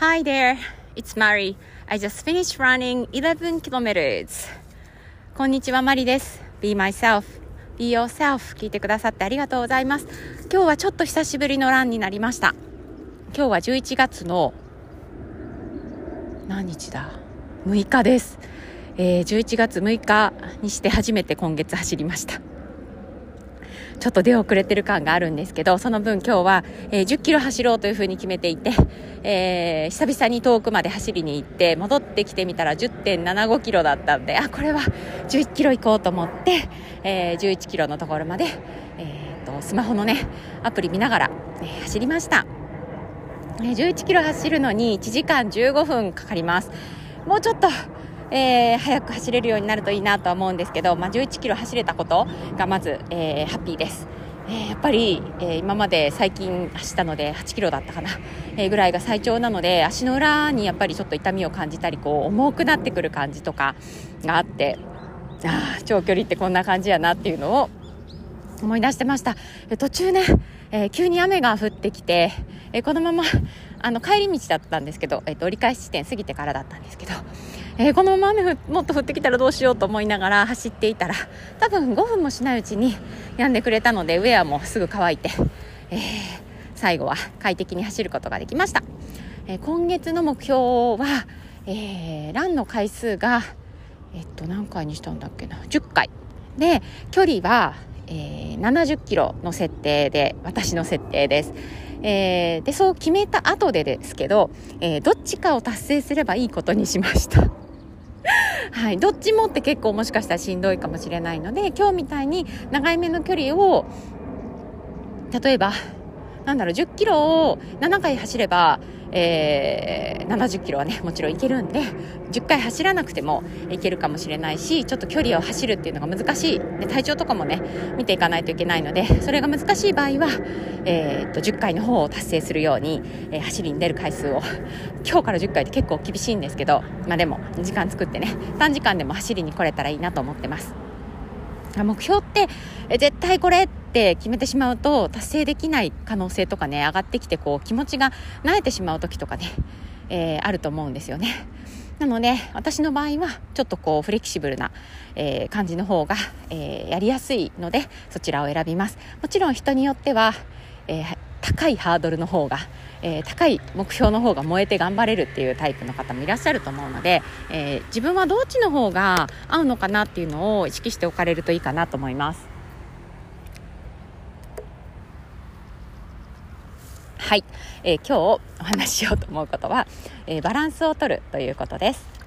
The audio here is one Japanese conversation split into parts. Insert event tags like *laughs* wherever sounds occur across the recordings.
Hi there, it's Mari. I just finished running 11 kilometers. こんにちは、マリです。Be myself, be yourself. 聞いてくださってありがとうございます。今日はちょっと久しぶりのランになりました。今日は11月の何日だ ?6 日です。えー、11月6日にして初めて今月走りました。ちょっと出遅れてる感があるんですけど、その分今日は、えー、10キロ走ろうというふうに決めていて、えー、久々に遠くまで走りに行って、戻ってきてみたら10.75キロだったんで、あ、これは11キロ行こうと思って、えー、11キロのところまで、えーと、スマホのね、アプリ見ながら、えー、走りました。11キロ走るのに1時間15分かかります。もうちょっと、えー、早く走れるようになるといいなとは思うんですけど、まあ、11キロ走れたことがまず、えー、ハッピーです。えー、やっぱり、え、今まで最近走ったので8キロだったかな、え、ぐらいが最長なので足の裏にやっぱりちょっと痛みを感じたりこう重くなってくる感じとかがあってあ長距離ってこんな感じやなっていうのを思い出してました。途中ね、えー、急に雨が降ってきて、えー、このままあの帰り道だったんですけど、えーと、折り返し地点過ぎてからだったんですけど、えー、このまま雨もっと降ってきたらどうしようと思いながら走っていたら多分5分もしないうちに止んでくれたのでウェアもすぐ乾いて、えー、最後は快適に走ることができました、えー、今月の目標は、えー、ランの回数がえっと何回にしたんだっけな？10回。で距離は、えー、70キロの設定で私の設定です。えー、でそう決めた後でですけど、えー、どっちかを達成すればいいことにしました。はい、どっちもって結構もしかしたらしんどいかもしれないので今日みたいに長い目の距離を例えばなんだろう10キロを7回走ればえー、70キロはね *laughs* もちろん行けるんで10回走らなくても行けるかもしれないしちょっと距離を走るっていうのが難しいで体調とかもね見ていかないといけないのでそれが難しい場合は、えー、っと10回の方を達成するように、えー、走りに出る回数を今日から10回って結構厳しいんですけど、まあ、でも時間作ってね短時間でも走りに来れたらいいなと思ってます。目標って絶対これって決めてしまうと達成できない可能性とかね上がってきてこう気持ちが慣れてしまう時とかね、えー、あると思うんですよね。なので私の場合はちょっとこうフレキシブルな、えー、感じの方が、えー、やりやすいのでそちらを選びます。もちろん人によっては、えー、高いハードルの方が、えー、高い目標の方が燃えて頑張れるっていうタイプの方もいらっしゃると思うので、えー、自分はどっちの方が合うのかなっていうのを意識しておかれるといいかなと思います。はい、えー、今日お話ししようと思うことは、えバランスをとるということです。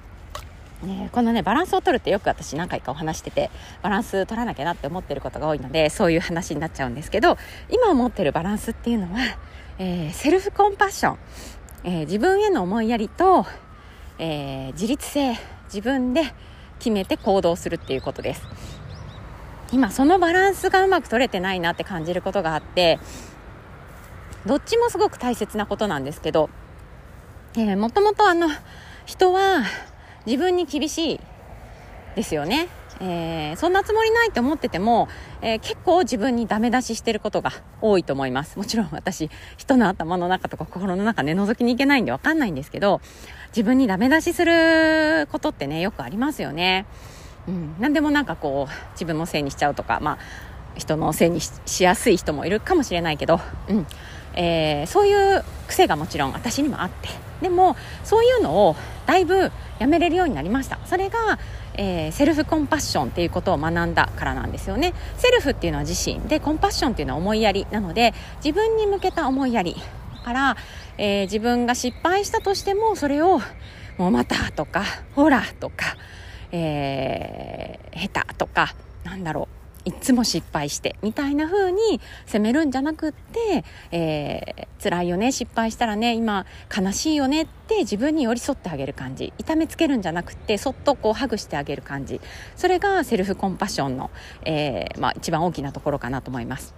ね、このねバランスを取るってよく私何回かお話しててバランス取らなきゃなって思ってることが多いのでそういう話になっちゃうんですけど今思ってるバランスっていうのは、えー、セルフコンパッション、えー、自分への思いやりと、えー、自立性。自分で決めて行動するっていうことです。今そのバランスがうまく取れてないなって感じることがあってどっちもすごく大切なことなんですけど、えー、もともとあの人は自分に厳しいですよね。えー、そんなつもりないと思ってても、えー、結構自分にダメ出ししてることが多いと思います。もちろん私、人の頭の中とか心の中ね、覗きに行けないんでわかんないんですけど、自分にダメ出しすることってね、よくありますよね。うん、何でもなんかこう、自分のせいにしちゃうとか、まあ、人のせいにしやすい人もいるかもしれないけど、うん、えー、そういう癖がもちろん私にもあって、でもそういうのをだいぶやめれるようになりました。それが、えー、セルフコンパッションっていうことを学んだからなんですよね。セルフっていうのは自身でコンパッションっていうのは思いやりなので自分に向けた思いやり。から、えー、自分が失敗したとしてもそれをもうまたとかほらとか、えー、下手とかなんだろう。いつも失敗してみたいな風に責めるんじゃなくって、えー、辛いよね失敗したらね今悲しいよねって自分に寄り添ってあげる感じ痛めつけるんじゃなくてそっとこうハグしてあげる感じそれがセルフコンパッションの、えー、まあ、一番大きなところかなと思います。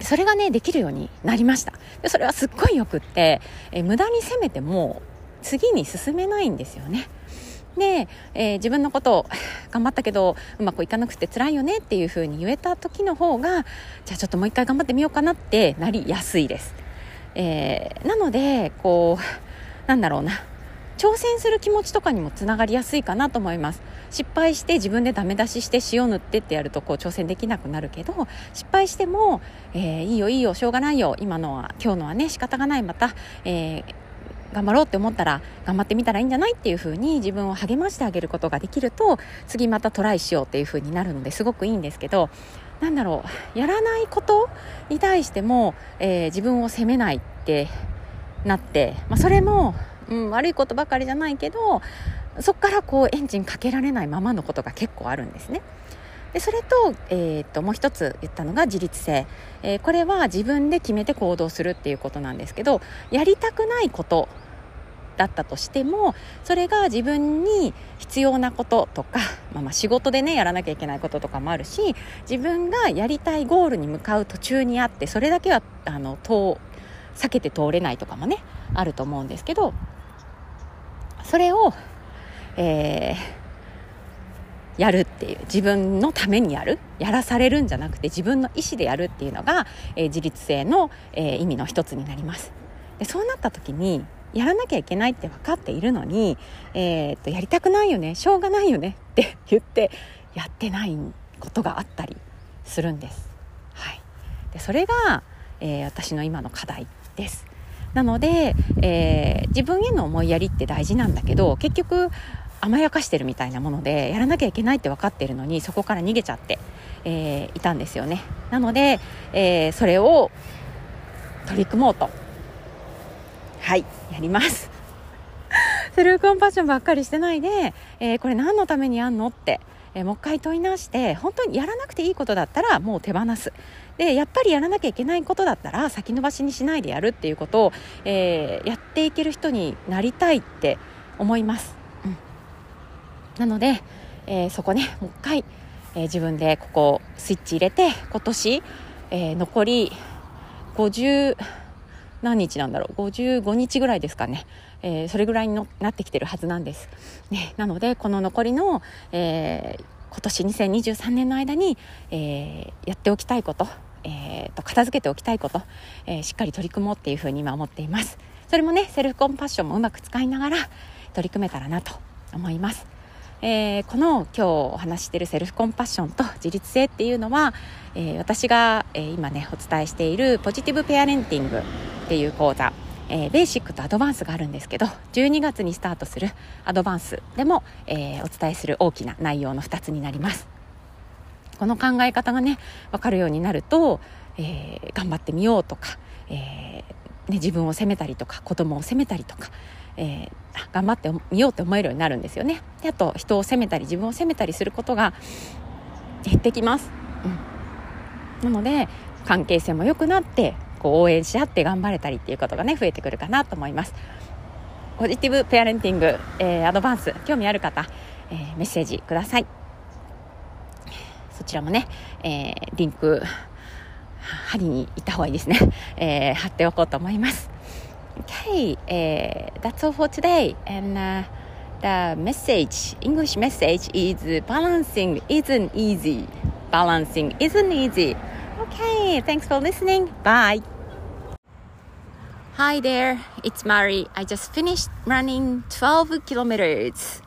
それがねできるようになりましたでそれはすっごいよくって、えー、無駄に責めても次に進めないんですよね。で、えー、自分のこと頑張ったけどうまくいかなくて辛いよねっていう風に言えた時の方がじゃあちょっともう一回頑張ってみようかなってなりやすいです。えー、なのでこうなんだろうな挑戦する気持ちとかにもつながりやすいかなと思います失敗して自分でダメ出しして塩塗ってってやるとこう挑戦できなくなるけど失敗しても、えー、いいよいいよしょうがないよ今のは今日のはね仕方がないまた、えー頑張ろうって思ったら頑張ってみたらいいんじゃないっていう風に自分を励ましてあげることができると次またトライしようっていう風になるのですごくいいんですけどなんだろうやらないことに対しても、えー、自分を責めないってなって、まあ、それもうん、悪いことばかりじゃないけどそこからこうエンジンかけられないままのことが結構あるんですね。でそれと,、えー、ともう一つ言ったのが自律性、えー、これは自分で決めて行動するっていうことなんですけどやりたくないことだったとしてもそれが自分に必要なこととか、*laughs* まあ、まあ仕事でねやらなきゃいけないこととかもあるし自分がやりたいゴールに向かう途中にあってそれだけはあの避けて通れないとかもねあると思うんですけどそれを、えー、やるっていう自分のためにやるやらされるんじゃなくて自分の意思でやるっていうのが、えー、自立性の、えー、意味の一つになります。でそうなった時にやらなきゃいけないって分かっているのに、えー、っとやりたくないよねしょうがないよねって言ってやってないことがあったりするんです、はい、でそれが、えー、私の今の課題です。なので、えー、自分への思いやりって大事なんだけど結局甘やかしてるみたいなものでやらなきゃいけないって分かってるのにそこから逃げちゃって、えー、いたんですよね。なので、えー、それを取り組もうとはいやります。*laughs* セルフコンパッションばっかりしてないで、えー、これ何のためにやんのって、えー、もう一回問い直して本当にやらなくていいことだったらもう手放す。でやっぱりやらなきゃいけないことだったら先延ばしにしないでやるっていうことを、えー、やっていける人になりたいって思います、うん、なので、え、そこねもう一回、え、自分でここスイッチ入れて今年、え、残り50何日なんだろう？55日ぐらいですかね、えー、それぐらいになってきてるはずなんです、ね、なのでこの残りの、えー、今年2023年の間に、えー、やっておきたいこと、えー、と片付けておきたいこと、えー、しっかり取り組もうっていうふうに今思っています。それもねセルフコンパッションもうまく使いながら取り組めたらなと思います。えー、この今日お話しているセルフコンパッションと自立性っていうのは、えー、私が、えー、今ねお伝えしているポジティブペアレンティングっていう講座えー、ベーシックとアドバンスがあるんですけど12月にスタートするアドバンスでも、えー、お伝えする大きな内容の2つになります。この考え方がね分かるようになると、えー、頑張ってみようとか、えね、自分を責めたりとか子供を責めたりとか、え頑張ってみようって思えるようになるんですよね。であと人を責めたり自分を責めたりすることが減ってきます、うん、なので関係性も良くなってこう応援し合って頑張れたりっていうことがね増えてくるかなと思います。ポジティブペアレンティング、えー、アドバンス興味ある方、えー、メッセージください。そちらもね、えー、リンク貼りに行った方がいいですね、えー、貼っておこうと思います。Okay, uh, that's all for today and、uh, the message English message is balancing isn't easy balancing isn't easy Okay, thanks for listening. Bye. Hi there, it's Mari. I just finished running 12 kilometers.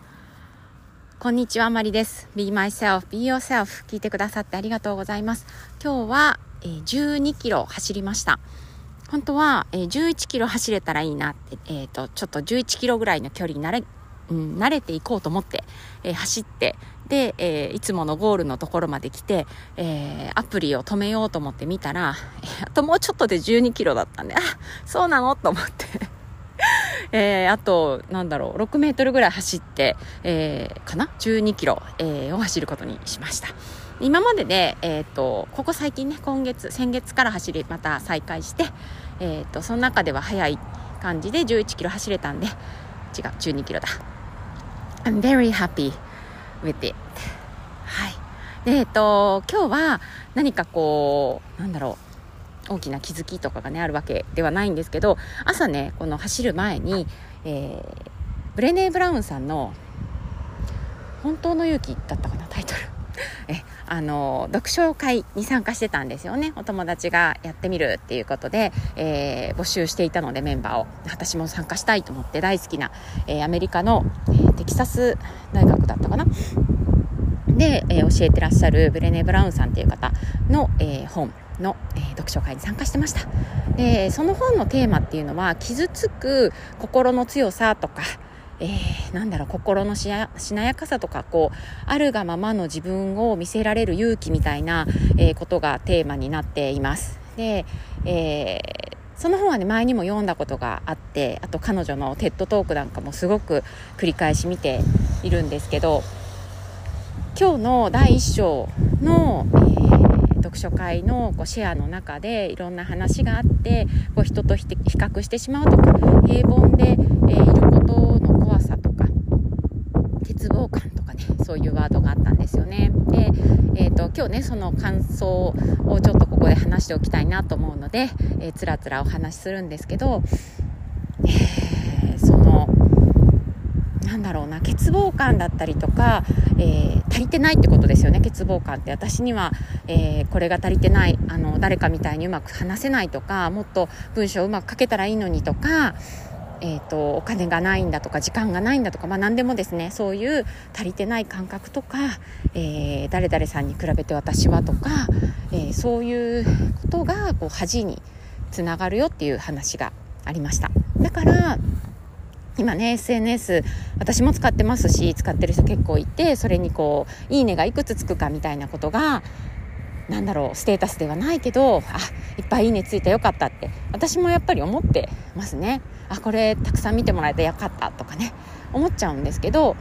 こんにちは、マリです。Be myself, be yourself. 聞いてくださってありがとうございます。今日は、えー、12キロ走りました。本当は、えー、11キロ走れたらいいなって、えっ、ー、と、ちょっと11キロぐらいの距離になれ、うん、慣れていこうと思って、えー、走って、で、え、いつものゴールのところまで来て、えー、アプリを止めようと思って見たら、あともうちょっとで12キロだったんで、あ、そうなの？と思って *laughs* えー、あと、なんだろう、6メートルぐらい走って、えー、かな ?12 キロ、えー、を走ることにしました。今までで、えっ、と、ここ最近ね、今月、先月から走り、また再開して、えっ、と、その中では早い感じで11キロ走れたんで、違う、12キロだ。I'm very happy with it. はい。で、えっと、今日は何かこう、なんだろう、大きな気づきとかがね、あるわけではないんですけど、朝ね、この走る前に、えー、ブレネー・ブラウンさんの、本当の勇気だったかな、タイトル。*laughs* え、あの読書会に参加してたんですよね。お友達がやってみるっていうことで、えー、募集していたのでメンバーを。私も参加したいと思って大好きな、えー、アメリカの、えー、テキサス大学だったかな。で、え教えてらっしゃるブレネ・ブラウンさんっていう方の、え本の、えー、読書会に参加してました。でその本のテーマっていうのは傷つく心の強さとかえー、なんだろう心のしなやかさとかこうあるがままの自分を見せられる勇気みたいな、えー、ことがテーマになっています。で、えー、その本はね前にも読んだことがあってあと彼女のテッドトークなんかもすごく繰り返し見ているんですけど今日の第1章の、えー読書会のこうシェアの中でいろんな話があってこう人と比較してしまうとか平凡で、えー、いることの怖さとか絶望感とかねそういうワードがあったんですよね。で、えーと、今日ねその感想をちょっとここで話しておきたいなと思うので、えー、つらつらお話しするんですけど、えー、そのなんだろうな欠乏感だったりとか、えー、足りてないってことですよね欠乏感って。私には、えー、これが足りてないあの誰かみたいにうまく話せないとかもっと文章をうまく書けたらいいのにとかえーと、お金がないんだとか時間がないんだとか、まあ、何でもですねそういう足りてない感覚とか、えー、誰々さんに比べて私はとか、えー、そういうことがこう恥につながるよっていう話がありました。だから今ね SNS 私も使ってますし使ってる人結構いてそれにこう「いいね」がいくつつくかみたいなことがなんだろうステータスではないけどあいっぱいいいねついたよかったって私もやっぱり思ってますね。あこれたくさん見てもらえてよかったとかね思っちゃうんですけど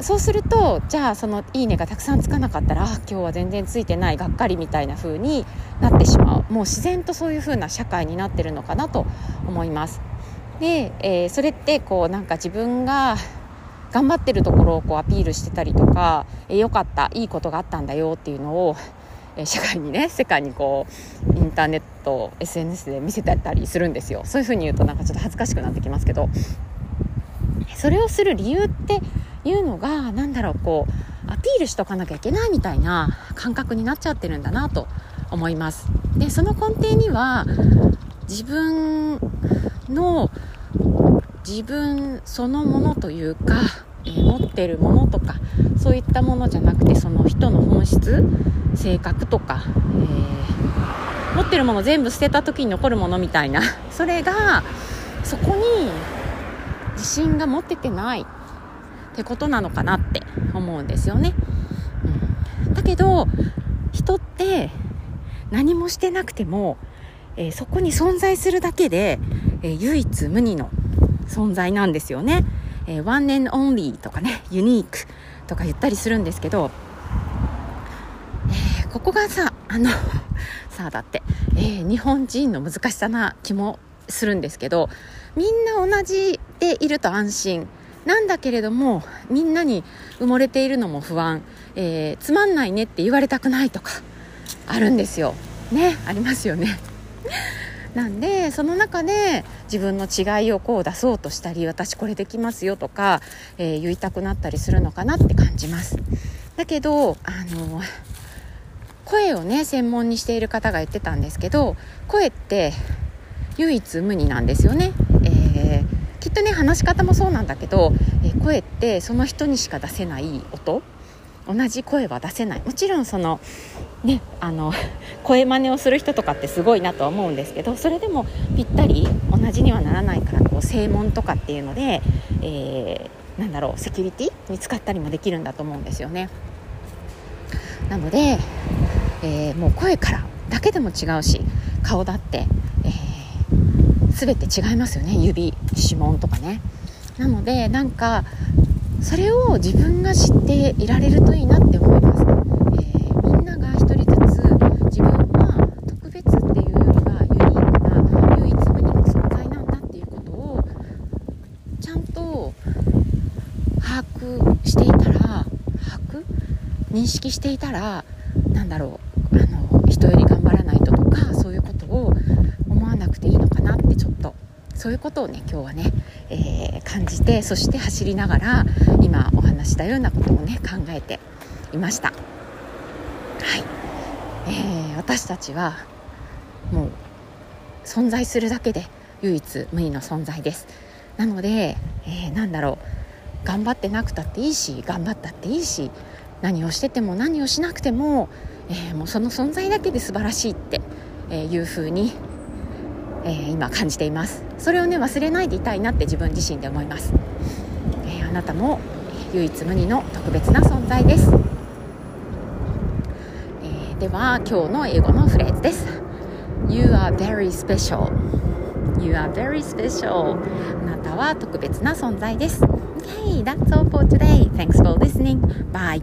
そうするとじゃあその「いいね」がたくさんつかなかったらあ今日は全然ついてないがっかりみたいな風になってしまう。もう自然とそういう風な社会になってるのかなと思います。で、えー、それってこうなんか自分が頑張ってるところをこうアピールしてたりとか良、えー、かったいいことがあったんだよっていうのを、えー、社会にね世界にこうインターネット SNS で見せてたりするんですよ。そういうふうに言うとなんかちょっと恥ずかしくなってきますけど。それをする理由っていうのが何だろうこうアピールしとかなきゃいけないみたいな感覚になっちゃってるんだなと思います。でその根底には自分の自分そのものというか、えー、持ってるものとかそういったものじゃなくてその人の本質性格とか、えー、持ってるもの全部捨てた時に残るものみたいな。*laughs* それがそこに自信が持っててない。ってことなのかなって思うんですよね。うん、だけど人って何もしてなくても、えー、そこに存在するだけで、えー、唯一無二の存在なんですよね。えー、one and only とかね、ユニークとか言ったりするんですけど、えー、ここがさ、あの *laughs* さあだって、えー、日本人の難しさな気もするんですけど、みんな同じでいると安心。なんだけれども、みんなに埋もれているのも不安。え、つまんないねって言われたくないとか、あるんですよ。ね、ありますよね。なんでその中で自分の違いをこう出そうとしたり私これできますよとか、えー、言いたくなったりするのかなって感じます。だけどあの声をね専門にしている方が言ってたんですけど声って唯一無二なんですよね、えー、きっとね話し方もそうなんだけど、えー、声ってその人にしか出せない音。同じ声は出せない。もちろんそのねあの *laughs* 声真似をする人とかってすごいなとは思うんですけどそれでもぴったり同じにはならないからこう正門とかっていうので、えー、なんだろうセキュリティに使ったりもできるんだと思うんですよね。なので、えー、もう声からだけでも違うし顔だって、えー、全て違いますよね。指指紋とかね。なのでなんかそれを自分が知っていられるといいなって思います、えー、みんなが一人ずつ自分は特別っていうよりはユニークな唯一無二の存在なんだっていうことをちゃんと把握していたら把握認識していたらなんだろうあの人より頑張らないととかそういうことを思わなくていいのかなってちょっとそういうことをね今日はね、えー、感じてそして走りながら今お話したようなことをね考えていました。はい、えー、私たちはもう存在するだけで唯一無二の存在です。なので、えー、なんだろう頑張ってなくたっていいし頑張ったっていいし何をしてても何をしなくても,、えー、もうその存在だけで素晴らしいっていうふうに、えー、今感じています。それをね忘れないでいたいなって自分自身で思います、えー、あなたも唯一無二の特別な存在です、えー、では今日の英語のフレーズです。You are very special. You are very special. あなたは特別な存在です。Okay, that's all for today. Thanks for listening. Bye.